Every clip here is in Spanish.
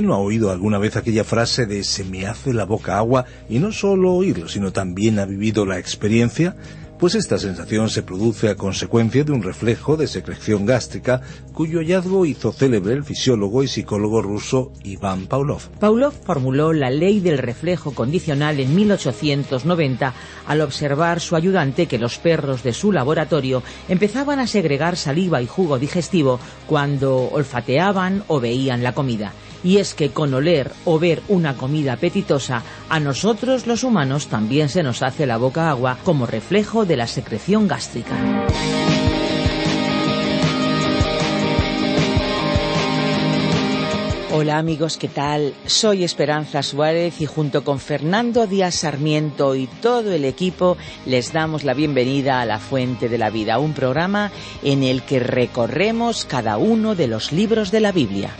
¿Quién no ha oído alguna vez aquella frase de se me hace la boca agua y no solo oírlo, sino también ha vivido la experiencia? Pues esta sensación se produce a consecuencia de un reflejo de secreción gástrica cuyo hallazgo hizo célebre el fisiólogo y psicólogo ruso Iván Pavlov. Pavlov formuló la ley del reflejo condicional en 1890 al observar su ayudante que los perros de su laboratorio empezaban a segregar saliva y jugo digestivo cuando olfateaban o veían la comida y es que con oler o ver una comida apetitosa, a nosotros los humanos también se nos hace la boca agua como reflejo de la secreción gástrica. Hola amigos, ¿qué tal? Soy Esperanza Suárez y junto con Fernando Díaz Sarmiento y todo el equipo les damos la bienvenida a La Fuente de la Vida, un programa en el que recorremos cada uno de los libros de la Biblia.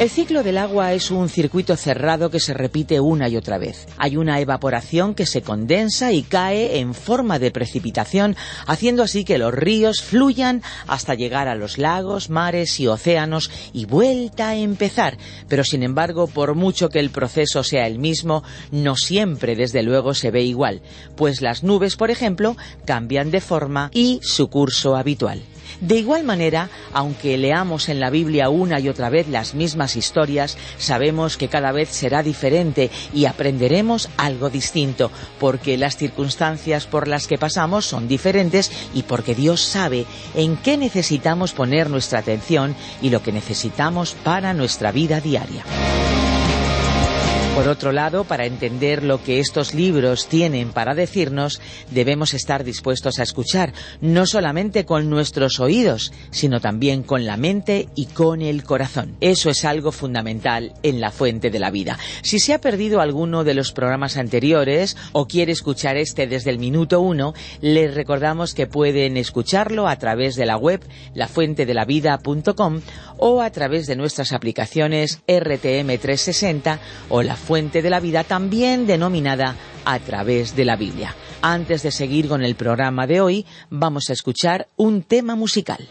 El ciclo del agua es un circuito cerrado que se repite una y otra vez. Hay una evaporación que se condensa y cae en forma de precipitación, haciendo así que los ríos fluyan hasta llegar a los lagos, mares y océanos y vuelta a empezar. Pero sin embargo, por mucho que el proceso sea el mismo, no siempre desde luego se ve igual, pues las nubes, por ejemplo, cambian de forma y su curso habitual. De igual manera, aunque leamos en la Biblia una y otra vez las mismas historias, sabemos que cada vez será diferente y aprenderemos algo distinto, porque las circunstancias por las que pasamos son diferentes y porque Dios sabe en qué necesitamos poner nuestra atención y lo que necesitamos para nuestra vida diaria. Por otro lado, para entender lo que estos libros tienen para decirnos, debemos estar dispuestos a escuchar, no solamente con nuestros oídos, sino también con la mente y con el corazón. Eso es algo fundamental en la fuente de la vida. Si se ha perdido alguno de los programas anteriores o quiere escuchar este desde el minuto uno, les recordamos que pueden escucharlo a través de la web lafuentedelavida.com o a través de nuestras aplicaciones RTM360 o la fuente de la vida, también denominada a través de la Biblia. Antes de seguir con el programa de hoy, vamos a escuchar un tema musical.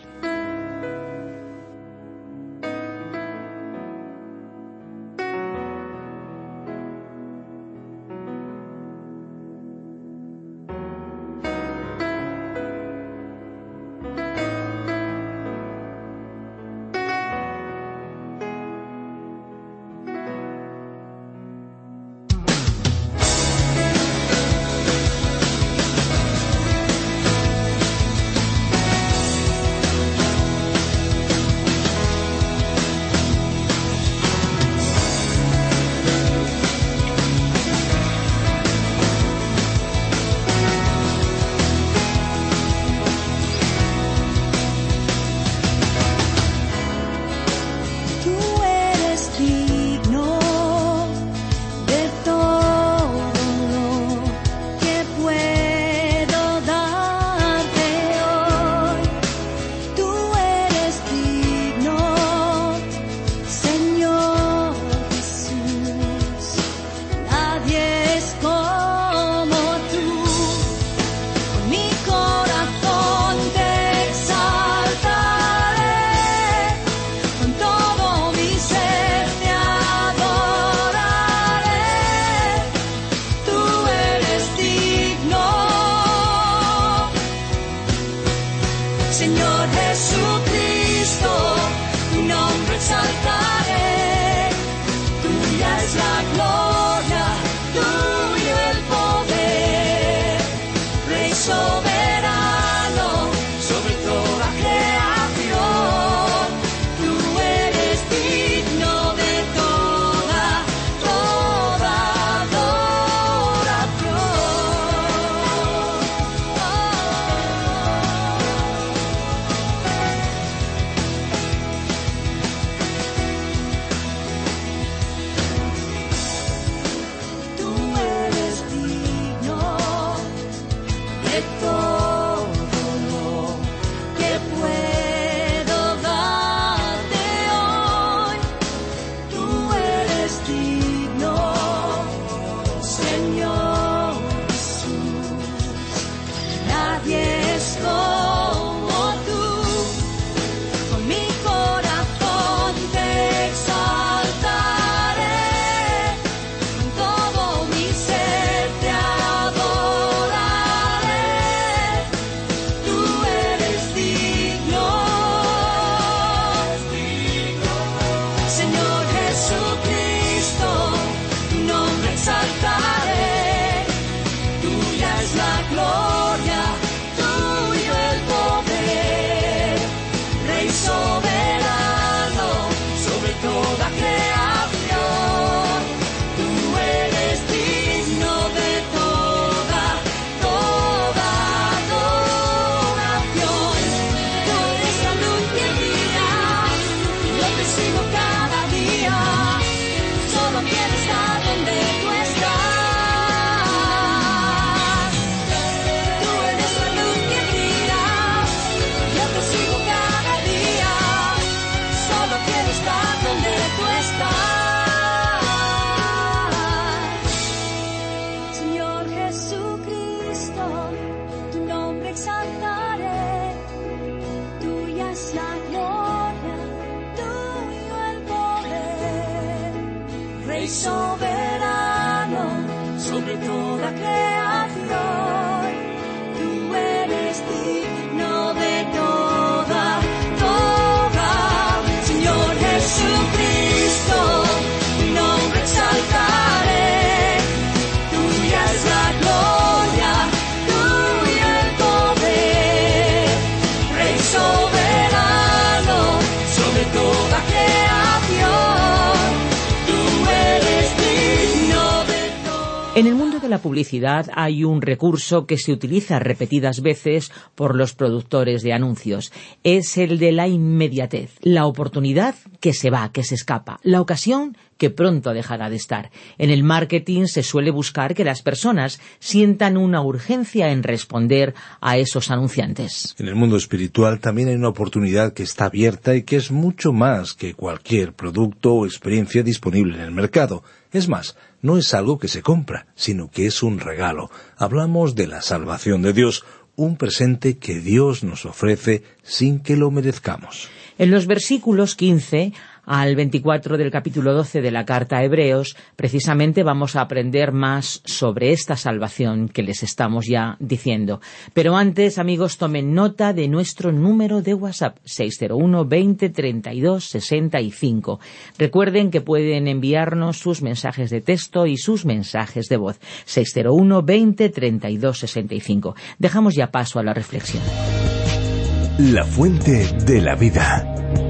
En el mundo de la publicidad hay un recurso que se utiliza repetidas veces por los productores de anuncios. Es el de la inmediatez, la oportunidad que se va, que se escapa, la ocasión que pronto dejará de estar. En el marketing se suele buscar que las personas sientan una urgencia en responder a esos anunciantes. En el mundo espiritual también hay una oportunidad que está abierta y que es mucho más que cualquier producto o experiencia disponible en el mercado. Es más, no es algo que se compra, sino que es un regalo. Hablamos de la salvación de Dios, un presente que Dios nos ofrece sin que lo merezcamos. En los versículos 15 al 24 del capítulo 12 de la carta a Hebreos, precisamente vamos a aprender más sobre esta salvación que les estamos ya diciendo. Pero antes, amigos, tomen nota de nuestro número de WhatsApp 601 20 32 65. Recuerden que pueden enviarnos sus mensajes de texto y sus mensajes de voz 601 20 32 65. Dejamos ya paso a la reflexión. La fuente de la vida.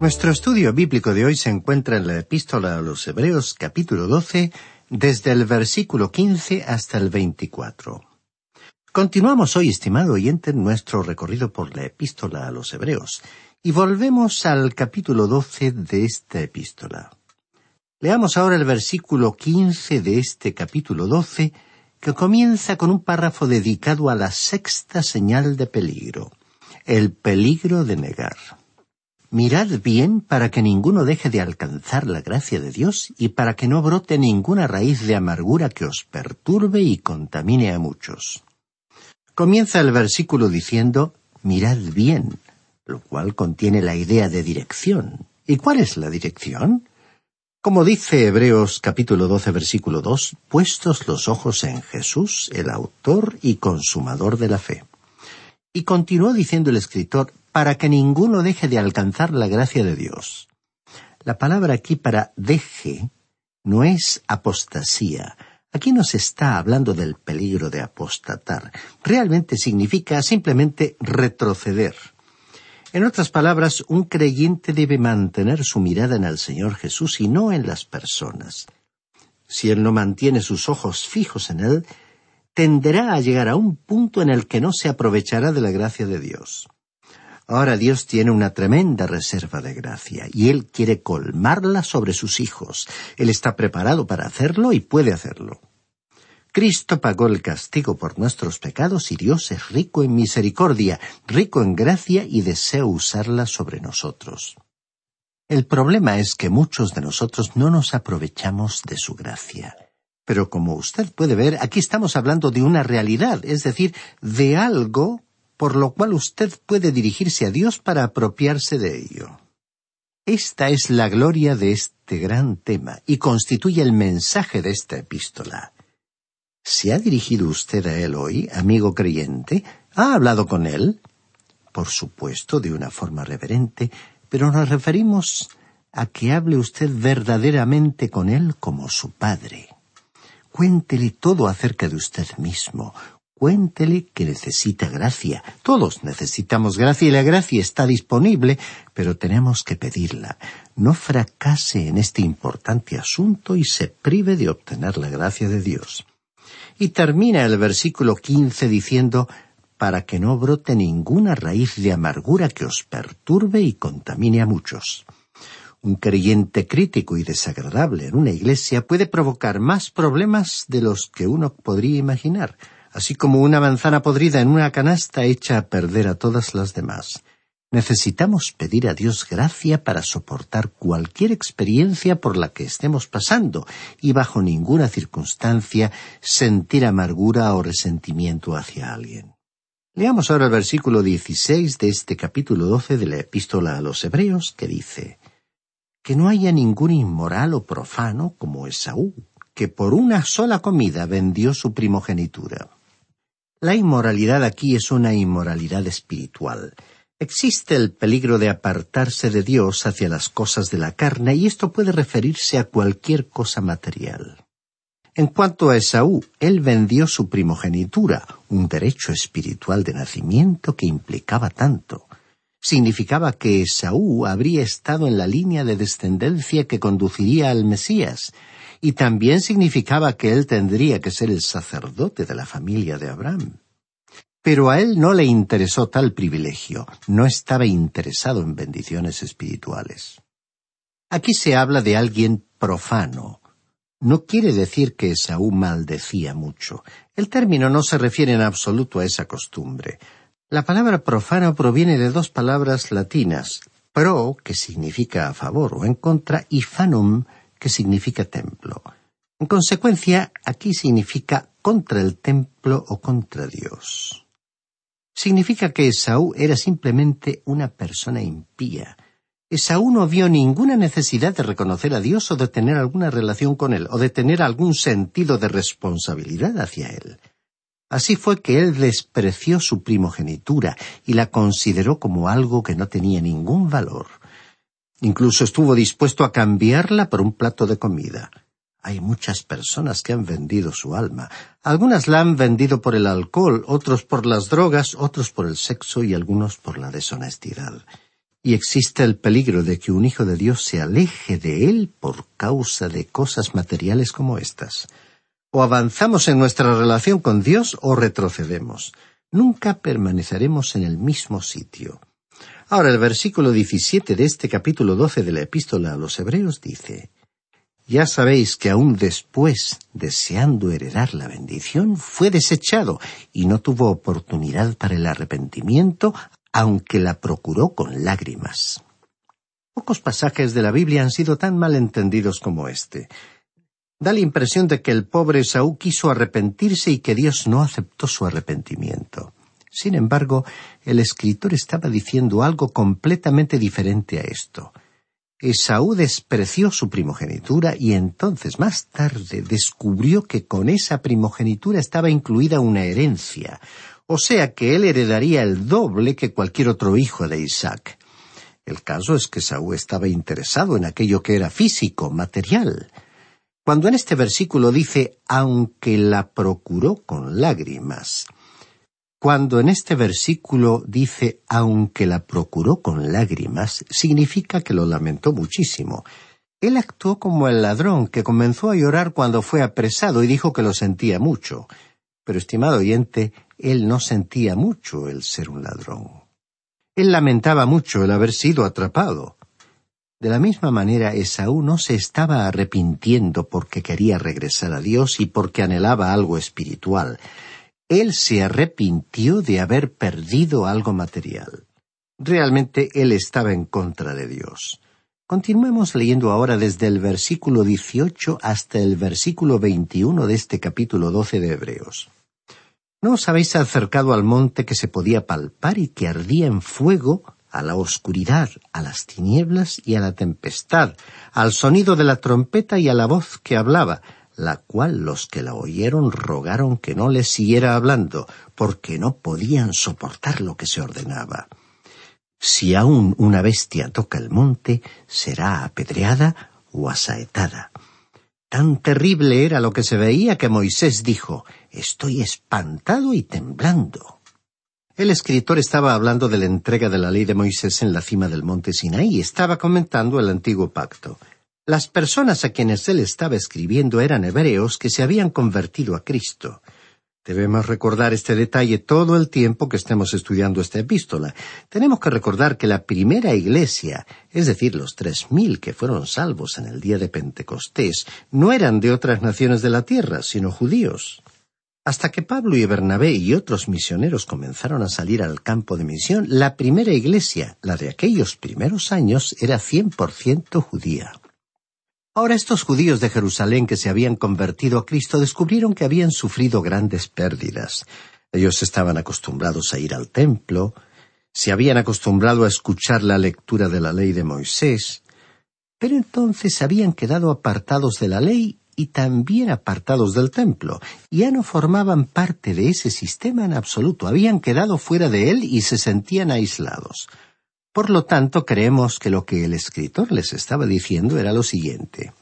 Nuestro estudio bíblico de hoy se encuentra en la epístola a los Hebreos capítulo 12, desde el versículo 15 hasta el 24. Continuamos hoy, estimado oyente, nuestro recorrido por la epístola a los Hebreos, y volvemos al capítulo 12 de esta epístola. Leamos ahora el versículo 15 de este capítulo 12, que comienza con un párrafo dedicado a la sexta señal de peligro, el peligro de negar. Mirad bien para que ninguno deje de alcanzar la gracia de Dios y para que no brote ninguna raíz de amargura que os perturbe y contamine a muchos. Comienza el versículo diciendo, mirad bien, lo cual contiene la idea de dirección. ¿Y cuál es la dirección? Como dice Hebreos capítulo 12 versículo 2, puestos los ojos en Jesús, el autor y consumador de la fe. Y continuó diciendo el escritor, para que ninguno deje de alcanzar la gracia de Dios. La palabra aquí para deje no es apostasía. Aquí no se está hablando del peligro de apostatar. Realmente significa simplemente retroceder. En otras palabras, un creyente debe mantener su mirada en el Señor Jesús y no en las personas. Si él no mantiene sus ojos fijos en él, tenderá a llegar a un punto en el que no se aprovechará de la gracia de Dios. Ahora Dios tiene una tremenda reserva de gracia y Él quiere colmarla sobre sus hijos. Él está preparado para hacerlo y puede hacerlo. Cristo pagó el castigo por nuestros pecados y Dios es rico en misericordia, rico en gracia y desea usarla sobre nosotros. El problema es que muchos de nosotros no nos aprovechamos de su gracia. Pero como usted puede ver, aquí estamos hablando de una realidad, es decir, de algo por lo cual usted puede dirigirse a Dios para apropiarse de ello. Esta es la gloria de este gran tema y constituye el mensaje de esta epístola. ¿Se ha dirigido usted a él hoy, amigo creyente? ¿Ha hablado con él? Por supuesto, de una forma reverente, pero nos referimos a que hable usted verdaderamente con él como su padre. Cuéntele todo acerca de usted mismo, Cuéntele que necesita gracia. Todos necesitamos gracia y la gracia está disponible, pero tenemos que pedirla. No fracase en este importante asunto y se prive de obtener la gracia de Dios. Y termina el versículo quince diciendo para que no brote ninguna raíz de amargura que os perturbe y contamine a muchos. Un creyente crítico y desagradable en una iglesia puede provocar más problemas de los que uno podría imaginar así como una manzana podrida en una canasta echa a perder a todas las demás. Necesitamos pedir a Dios gracia para soportar cualquier experiencia por la que estemos pasando y bajo ninguna circunstancia sentir amargura o resentimiento hacia alguien. Leamos ahora el versículo 16 de este capítulo 12 de la epístola a los Hebreos que dice que no haya ningún inmoral o profano como Esaú, que por una sola comida vendió su primogenitura. La inmoralidad aquí es una inmoralidad espiritual. Existe el peligro de apartarse de Dios hacia las cosas de la carne y esto puede referirse a cualquier cosa material. En cuanto a Esaú, él vendió su primogenitura, un derecho espiritual de nacimiento que implicaba tanto. Significaba que Esaú habría estado en la línea de descendencia que conduciría al Mesías, y también significaba que él tendría que ser el sacerdote de la familia de Abraham. Pero a él no le interesó tal privilegio, no estaba interesado en bendiciones espirituales. Aquí se habla de alguien profano. No quiere decir que Esaú maldecía mucho. El término no se refiere en absoluto a esa costumbre. La palabra profano proviene de dos palabras latinas, pro, que significa a favor o en contra, y fanum, que significa templo. En consecuencia, aquí significa contra el templo o contra Dios significa que Esaú era simplemente una persona impía. Esaú no vio ninguna necesidad de reconocer a Dios o de tener alguna relación con Él, o de tener algún sentido de responsabilidad hacia Él. Así fue que él despreció su primogenitura y la consideró como algo que no tenía ningún valor. Incluso estuvo dispuesto a cambiarla por un plato de comida. Hay muchas personas que han vendido su alma. Algunas la han vendido por el alcohol, otros por las drogas, otros por el sexo y algunos por la deshonestidad. Y existe el peligro de que un hijo de Dios se aleje de él por causa de cosas materiales como estas. O avanzamos en nuestra relación con Dios o retrocedemos. Nunca permaneceremos en el mismo sitio. Ahora el versículo 17 de este capítulo 12 de la epístola a los Hebreos dice ya sabéis que aún después, deseando heredar la bendición, fue desechado y no tuvo oportunidad para el arrepentimiento, aunque la procuró con lágrimas. Pocos pasajes de la Biblia han sido tan mal entendidos como este. Da la impresión de que el pobre Saúl quiso arrepentirse y que Dios no aceptó su arrepentimiento. Sin embargo, el escritor estaba diciendo algo completamente diferente a esto. Esaú despreció su primogenitura y entonces más tarde descubrió que con esa primogenitura estaba incluida una herencia, o sea que él heredaría el doble que cualquier otro hijo de Isaac. El caso es que Esaú estaba interesado en aquello que era físico, material. Cuando en este versículo dice aunque la procuró con lágrimas, cuando en este versículo dice aunque la procuró con lágrimas, significa que lo lamentó muchísimo. Él actuó como el ladrón que comenzó a llorar cuando fue apresado y dijo que lo sentía mucho. Pero, estimado oyente, él no sentía mucho el ser un ladrón. Él lamentaba mucho el haber sido atrapado. De la misma manera, Esaú no se estaba arrepintiendo porque quería regresar a Dios y porque anhelaba algo espiritual él se arrepintió de haber perdido algo material. Realmente él estaba en contra de Dios. Continuemos leyendo ahora desde el versículo 18 hasta el versículo 21 de este capítulo 12 de Hebreos. ¿No os habéis acercado al monte que se podía palpar y que ardía en fuego, a la oscuridad, a las tinieblas y a la tempestad, al sonido de la trompeta y a la voz que hablaba, la cual los que la oyeron rogaron que no les siguiera hablando, porque no podían soportar lo que se ordenaba. Si aún una bestia toca el monte, será apedreada o asaetada. Tan terrible era lo que se veía que Moisés dijo Estoy espantado y temblando. El escritor estaba hablando de la entrega de la ley de Moisés en la cima del monte Sinaí y estaba comentando el antiguo pacto. Las personas a quienes él estaba escribiendo eran hebreos que se habían convertido a Cristo. Debemos recordar este detalle todo el tiempo que estemos estudiando esta epístola. Tenemos que recordar que la primera iglesia, es decir, los tres mil que fueron salvos en el día de Pentecostés, no eran de otras naciones de la tierra, sino judíos. Hasta que Pablo y Bernabé y otros misioneros comenzaron a salir al campo de misión, la primera iglesia, la de aquellos primeros años, era cien por ciento judía. Ahora estos judíos de Jerusalén que se habían convertido a Cristo descubrieron que habían sufrido grandes pérdidas. Ellos estaban acostumbrados a ir al templo, se habían acostumbrado a escuchar la lectura de la ley de Moisés, Pero entonces habían quedado apartados de la ley y también apartados del templo. Ya no formaban parte de ese sistema en absoluto, habían quedado fuera de él y se sentían aislados. Por lo tanto, creemos que lo que el escritor les estaba diciendo era lo siguiente.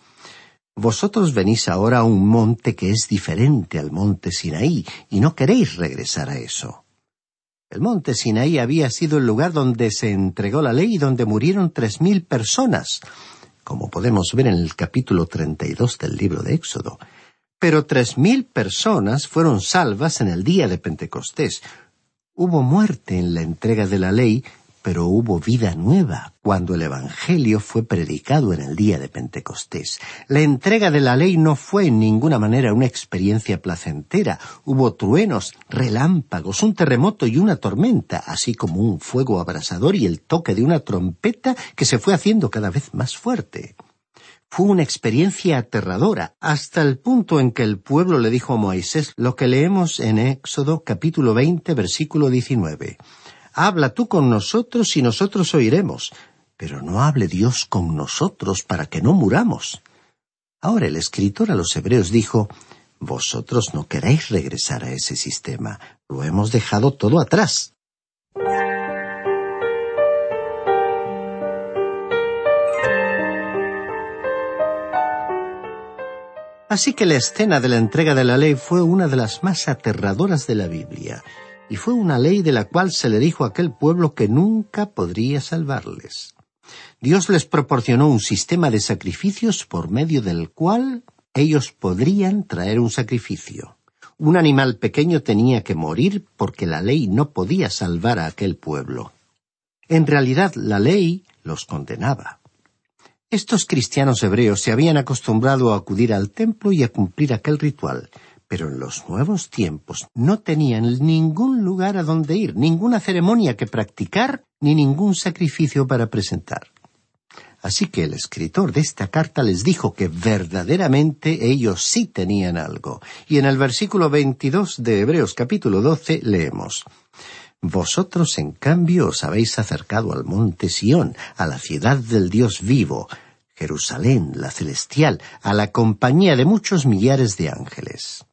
Vosotros venís ahora a un monte que es diferente al monte Sinaí, y no queréis regresar a eso. El monte Sinaí había sido el lugar donde se entregó la ley y donde murieron tres mil personas, como podemos ver en el capítulo treinta y dos del libro de Éxodo. Pero tres mil personas fueron salvas en el día de Pentecostés. Hubo muerte en la entrega de la ley pero hubo vida nueva cuando el Evangelio fue predicado en el día de Pentecostés. La entrega de la ley no fue en ninguna manera una experiencia placentera. Hubo truenos, relámpagos, un terremoto y una tormenta, así como un fuego abrasador y el toque de una trompeta que se fue haciendo cada vez más fuerte. Fue una experiencia aterradora, hasta el punto en que el pueblo le dijo a Moisés lo que leemos en Éxodo capítulo 20 versículo 19. Habla tú con nosotros y nosotros oiremos, pero no hable Dios con nosotros para que no muramos. Ahora el escritor a los hebreos dijo, Vosotros no queréis regresar a ese sistema, lo hemos dejado todo atrás. Así que la escena de la entrega de la ley fue una de las más aterradoras de la Biblia, y fue una ley de la cual se le dijo a aquel pueblo que nunca podría salvarles. Dios les proporcionó un sistema de sacrificios por medio del cual ellos podrían traer un sacrificio. Un animal pequeño tenía que morir porque la ley no podía salvar a aquel pueblo. En realidad la ley los condenaba. Estos cristianos hebreos se habían acostumbrado a acudir al templo y a cumplir aquel ritual, pero en los nuevos tiempos no tenían ningún lugar a donde ir, ninguna ceremonia que practicar, ni ningún sacrificio para presentar. Así que el escritor de esta carta les dijo que verdaderamente ellos sí tenían algo. Y en el versículo 22 de Hebreos capítulo 12 leemos Vosotros en cambio os habéis acercado al monte Sión, a la ciudad del Dios vivo, Jerusalén, la celestial, a la compañía de muchos millares de ángeles.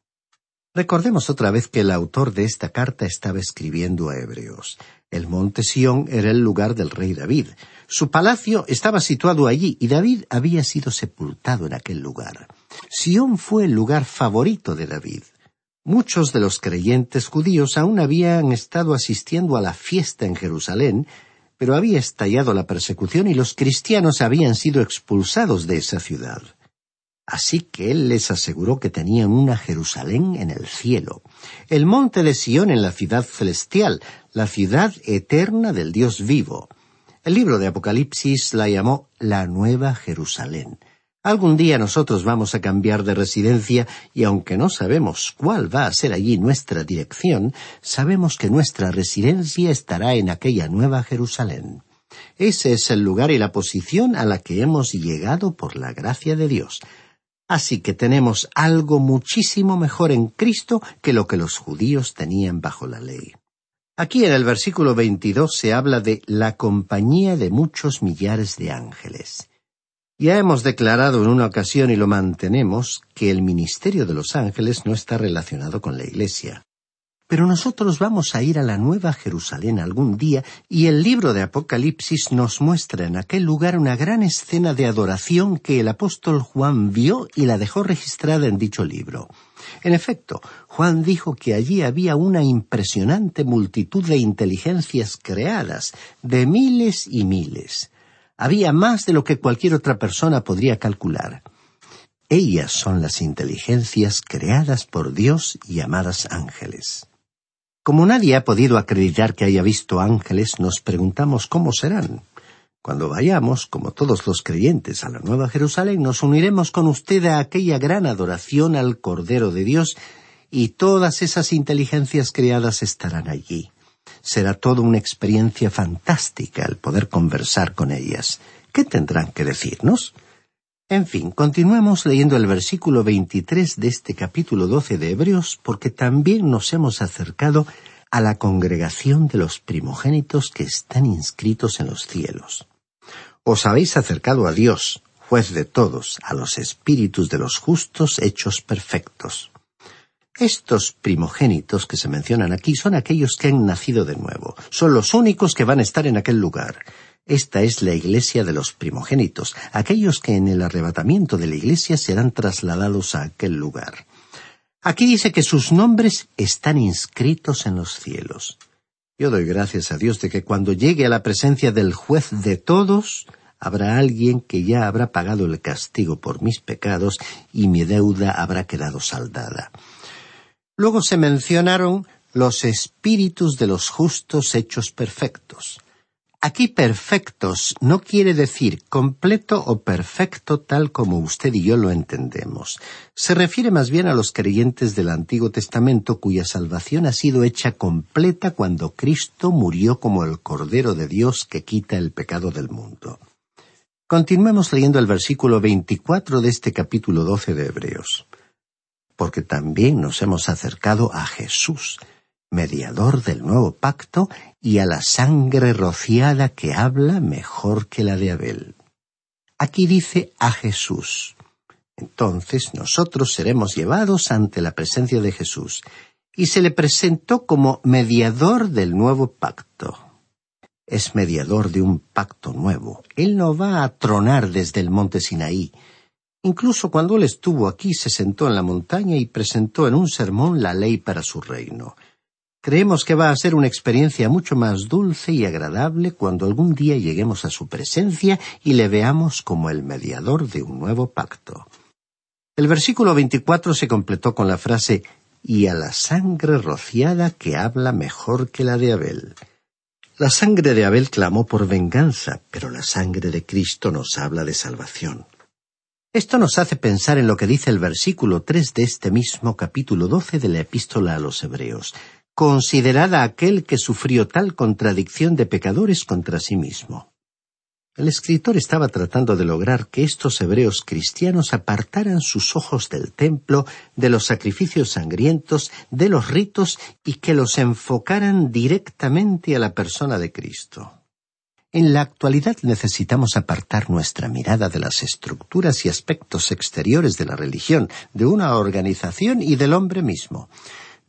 Recordemos otra vez que el autor de esta carta estaba escribiendo a Hebreos. El monte Sión era el lugar del rey David. Su palacio estaba situado allí y David había sido sepultado en aquel lugar. Sión fue el lugar favorito de David. Muchos de los creyentes judíos aún habían estado asistiendo a la fiesta en Jerusalén, pero había estallado la persecución y los cristianos habían sido expulsados de esa ciudad. Así que él les aseguró que tenían una Jerusalén en el cielo, el monte de Sión en la ciudad celestial, la ciudad eterna del Dios vivo. El libro de Apocalipsis la llamó la Nueva Jerusalén. Algún día nosotros vamos a cambiar de residencia y aunque no sabemos cuál va a ser allí nuestra dirección, sabemos que nuestra residencia estará en aquella Nueva Jerusalén. Ese es el lugar y la posición a la que hemos llegado por la gracia de Dios. Así que tenemos algo muchísimo mejor en Cristo que lo que los judíos tenían bajo la ley. Aquí en el versículo 22 se habla de la compañía de muchos millares de ángeles. Ya hemos declarado en una ocasión y lo mantenemos que el ministerio de los ángeles no está relacionado con la Iglesia. Pero nosotros vamos a ir a la Nueva Jerusalén algún día y el libro de Apocalipsis nos muestra en aquel lugar una gran escena de adoración que el apóstol Juan vio y la dejó registrada en dicho libro. En efecto, Juan dijo que allí había una impresionante multitud de inteligencias creadas, de miles y miles. Había más de lo que cualquier otra persona podría calcular. Ellas son las inteligencias creadas por Dios llamadas ángeles. Como nadie ha podido acreditar que haya visto ángeles, nos preguntamos cómo serán. Cuando vayamos, como todos los creyentes, a la Nueva Jerusalén, nos uniremos con usted a aquella gran adoración al Cordero de Dios y todas esas inteligencias creadas estarán allí. Será toda una experiencia fantástica el poder conversar con ellas. ¿Qué tendrán que decirnos? En fin, continuemos leyendo el versículo 23 de este capítulo 12 de Hebreos porque también nos hemos acercado a la congregación de los primogénitos que están inscritos en los cielos. Os habéis acercado a Dios, juez de todos, a los espíritus de los justos hechos perfectos. Estos primogénitos que se mencionan aquí son aquellos que han nacido de nuevo, son los únicos que van a estar en aquel lugar. Esta es la iglesia de los primogénitos, aquellos que en el arrebatamiento de la iglesia serán trasladados a aquel lugar. Aquí dice que sus nombres están inscritos en los cielos. Yo doy gracias a Dios de que cuando llegue a la presencia del juez de todos, habrá alguien que ya habrá pagado el castigo por mis pecados y mi deuda habrá quedado saldada. Luego se mencionaron los espíritus de los justos hechos perfectos. Aquí perfectos no quiere decir completo o perfecto tal como usted y yo lo entendemos. Se refiere más bien a los creyentes del Antiguo Testamento cuya salvación ha sido hecha completa cuando Cristo murió como el Cordero de Dios que quita el pecado del mundo. Continuemos leyendo el versículo 24 de este capítulo 12 de Hebreos. Porque también nos hemos acercado a Jesús, mediador del nuevo pacto, y a la sangre rociada que habla mejor que la de Abel. Aquí dice a Jesús. Entonces nosotros seremos llevados ante la presencia de Jesús, y se le presentó como mediador del nuevo pacto. Es mediador de un pacto nuevo. Él no va a tronar desde el monte Sinaí. Incluso cuando él estuvo aquí se sentó en la montaña y presentó en un sermón la ley para su reino. Creemos que va a ser una experiencia mucho más dulce y agradable cuando algún día lleguemos a su presencia y le veamos como el mediador de un nuevo pacto. El versículo 24 se completó con la frase y a la sangre rociada que habla mejor que la de Abel. La sangre de Abel clamó por venganza, pero la sangre de Cristo nos habla de salvación. Esto nos hace pensar en lo que dice el versículo tres de este mismo capítulo doce de la epístola a los Hebreos. Considerad a aquel que sufrió tal contradicción de pecadores contra sí mismo. El escritor estaba tratando de lograr que estos hebreos cristianos apartaran sus ojos del templo, de los sacrificios sangrientos, de los ritos y que los enfocaran directamente a la persona de Cristo. En la actualidad necesitamos apartar nuestra mirada de las estructuras y aspectos exteriores de la religión, de una organización y del hombre mismo.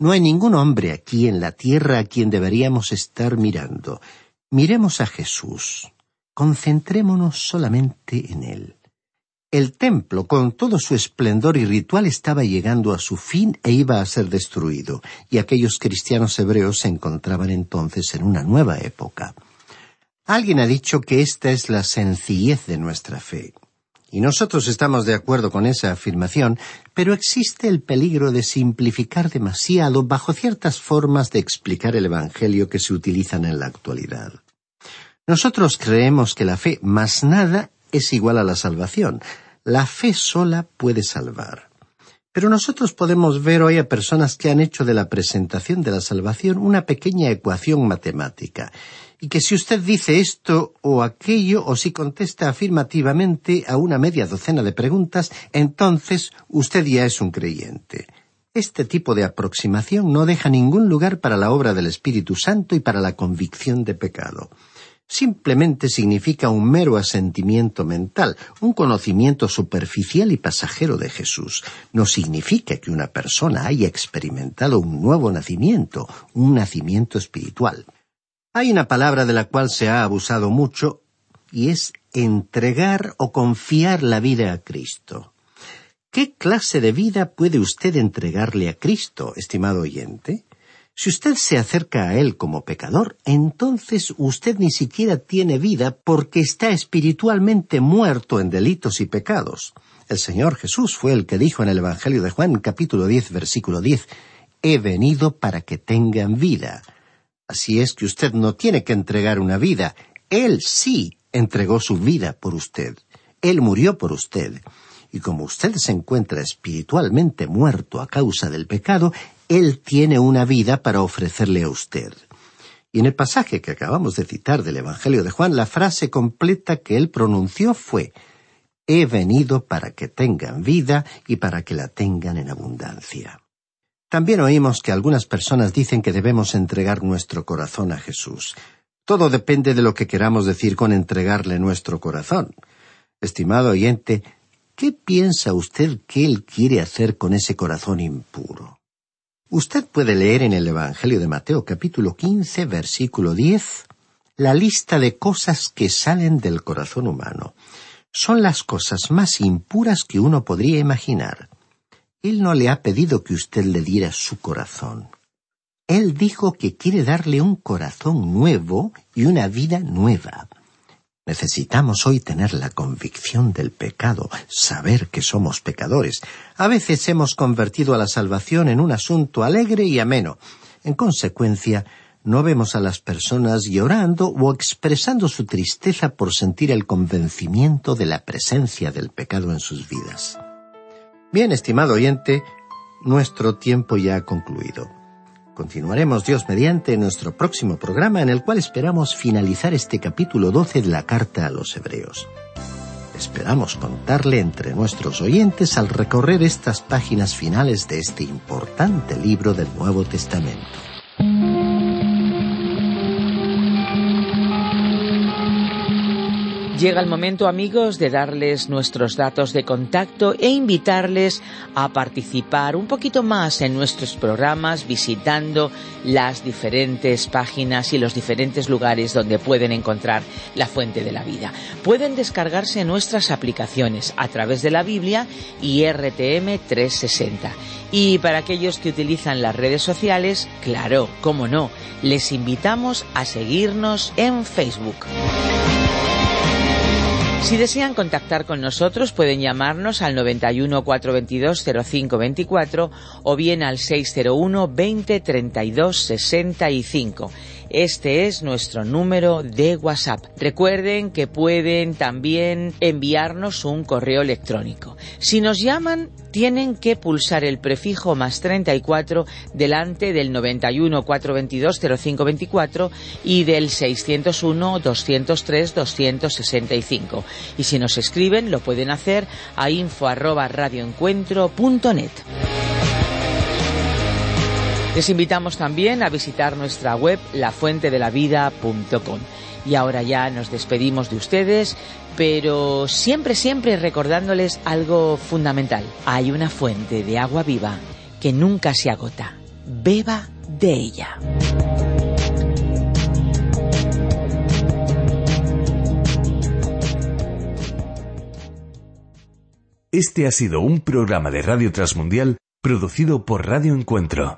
No hay ningún hombre aquí en la tierra a quien deberíamos estar mirando. Miremos a Jesús. Concentrémonos solamente en Él. El templo, con todo su esplendor y ritual, estaba llegando a su fin e iba a ser destruido, y aquellos cristianos hebreos se encontraban entonces en una nueva época. Alguien ha dicho que esta es la sencillez de nuestra fe. Y nosotros estamos de acuerdo con esa afirmación, pero existe el peligro de simplificar demasiado bajo ciertas formas de explicar el Evangelio que se utilizan en la actualidad. Nosotros creemos que la fe más nada es igual a la salvación. La fe sola puede salvar. Pero nosotros podemos ver hoy a personas que han hecho de la presentación de la salvación una pequeña ecuación matemática, y que si usted dice esto o aquello, o si contesta afirmativamente a una media docena de preguntas, entonces usted ya es un creyente. Este tipo de aproximación no deja ningún lugar para la obra del Espíritu Santo y para la convicción de pecado. Simplemente significa un mero asentimiento mental, un conocimiento superficial y pasajero de Jesús. No significa que una persona haya experimentado un nuevo nacimiento, un nacimiento espiritual. Hay una palabra de la cual se ha abusado mucho y es entregar o confiar la vida a Cristo. ¿Qué clase de vida puede usted entregarle a Cristo, estimado oyente? Si usted se acerca a Él como pecador, entonces usted ni siquiera tiene vida porque está espiritualmente muerto en delitos y pecados. El Señor Jesús fue el que dijo en el Evangelio de Juan capítulo 10 versículo 10, He venido para que tengan vida. Así es que usted no tiene que entregar una vida. Él sí entregó su vida por usted. Él murió por usted. Y como usted se encuentra espiritualmente muerto a causa del pecado, Él tiene una vida para ofrecerle a usted. Y en el pasaje que acabamos de citar del Evangelio de Juan, la frase completa que él pronunció fue He venido para que tengan vida y para que la tengan en abundancia. También oímos que algunas personas dicen que debemos entregar nuestro corazón a Jesús. Todo depende de lo que queramos decir con entregarle nuestro corazón. Estimado oyente, ¿qué piensa usted que Él quiere hacer con ese corazón impuro? Usted puede leer en el Evangelio de Mateo capítulo 15, versículo 10, la lista de cosas que salen del corazón humano. Son las cosas más impuras que uno podría imaginar. Él no le ha pedido que usted le diera su corazón. Él dijo que quiere darle un corazón nuevo y una vida nueva. Necesitamos hoy tener la convicción del pecado, saber que somos pecadores. A veces hemos convertido a la salvación en un asunto alegre y ameno. En consecuencia, no vemos a las personas llorando o expresando su tristeza por sentir el convencimiento de la presencia del pecado en sus vidas. Bien, estimado oyente, nuestro tiempo ya ha concluido. Continuaremos Dios mediante nuestro próximo programa en el cual esperamos finalizar este capítulo 12 de la carta a los Hebreos. Esperamos contarle entre nuestros oyentes al recorrer estas páginas finales de este importante libro del Nuevo Testamento. Llega el momento, amigos, de darles nuestros datos de contacto e invitarles a participar un poquito más en nuestros programas visitando las diferentes páginas y los diferentes lugares donde pueden encontrar la fuente de la vida. Pueden descargarse nuestras aplicaciones a través de la Biblia y RTM 360. Y para aquellos que utilizan las redes sociales, claro, cómo no, les invitamos a seguirnos en Facebook. Si desean contactar con nosotros pueden llamarnos al 91 422 0524 o bien al 601 20 32 65. Este es nuestro número de WhatsApp. Recuerden que pueden también enviarnos un correo electrónico. Si nos llaman, tienen que pulsar el prefijo más 34 delante del 91 422 0524 y del 601 203 265. Y si nos escriben, lo pueden hacer a info arroba. Les invitamos también a visitar nuestra web lafuentedelavida.com. Y ahora ya nos despedimos de ustedes, pero siempre, siempre recordándoles algo fundamental. Hay una fuente de agua viva que nunca se agota. Beba de ella. Este ha sido un programa de Radio Transmundial producido por Radio Encuentro,